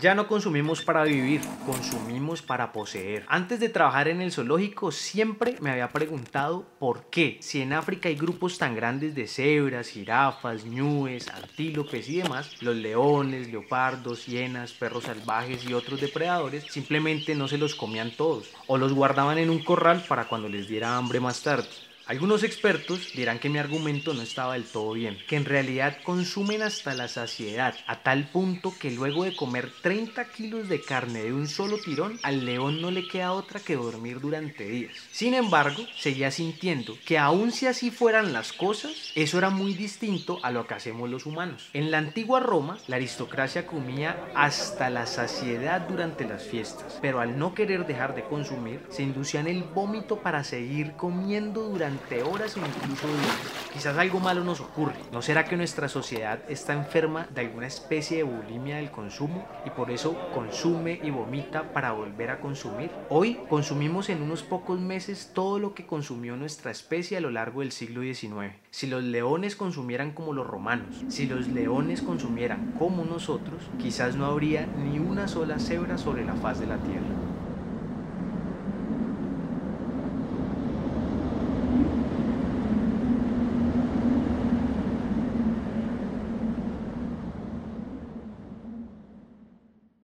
Ya no consumimos para vivir, consumimos para poseer. Antes de trabajar en el zoológico siempre me había preguntado por qué, si en África hay grupos tan grandes de cebras, jirafas, ñúes, antílopes y demás, los leones, leopardos, hienas, perros salvajes y otros depredadores simplemente no se los comían todos o los guardaban en un corral para cuando les diera hambre más tarde. Algunos expertos dirán que mi argumento no estaba del todo bien, que en realidad consumen hasta la saciedad, a tal punto que luego de comer 30 kilos de carne de un solo tirón, al león no le queda otra que dormir durante días. Sin embargo, seguía sintiendo que aun si así fueran las cosas, eso era muy distinto a lo que hacemos los humanos. En la antigua Roma, la aristocracia comía hasta la saciedad durante las fiestas, pero al no querer dejar de consumir, se inducían el vómito para seguir comiendo durante horas o incluso días. Quizás algo malo nos ocurre. ¿No será que nuestra sociedad está enferma de alguna especie de bulimia del consumo y por eso consume y vomita para volver a consumir? Hoy consumimos en unos pocos meses todo lo que consumió nuestra especie a lo largo del siglo XIX. Si los leones consumieran como los romanos, si los leones consumieran como nosotros, quizás no habría ni una sola cebra sobre la faz de la tierra.